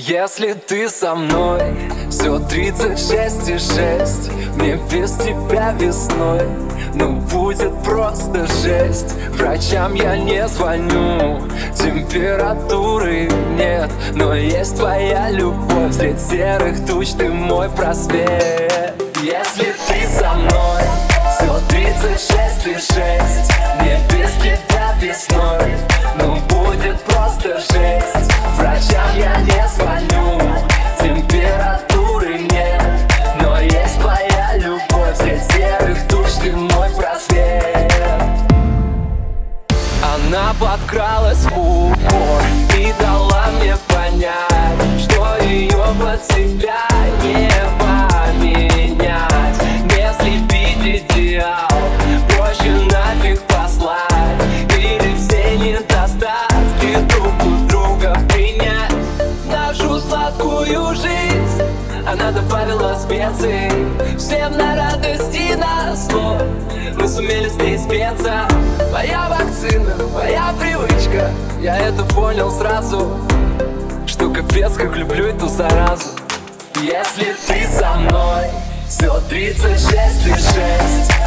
Если ты со мной, все 36 и 6 Мне без тебя весной, ну будет просто жесть. Врачам я не звоню, температуры нет. Но есть твоя любовь, средь серых туч ты мой просвет. Если ты со мной, все 36 и 6 Мне без тебя весной, ну будет просто жесть. Врачам я не Она подкралась в упор И дала мне понять Что ее под себя не поменять. Не слепить идеал Проще нафиг послать. Или все недостатки друг у друга принять. Нашу сладкую жизнь Она добавила специй. Всем на радость сумели ней спеться. Моя вакцина, моя привычка. Я это понял сразу. Что капец, как люблю эту заразу. Если ты со мной Все 36 и 6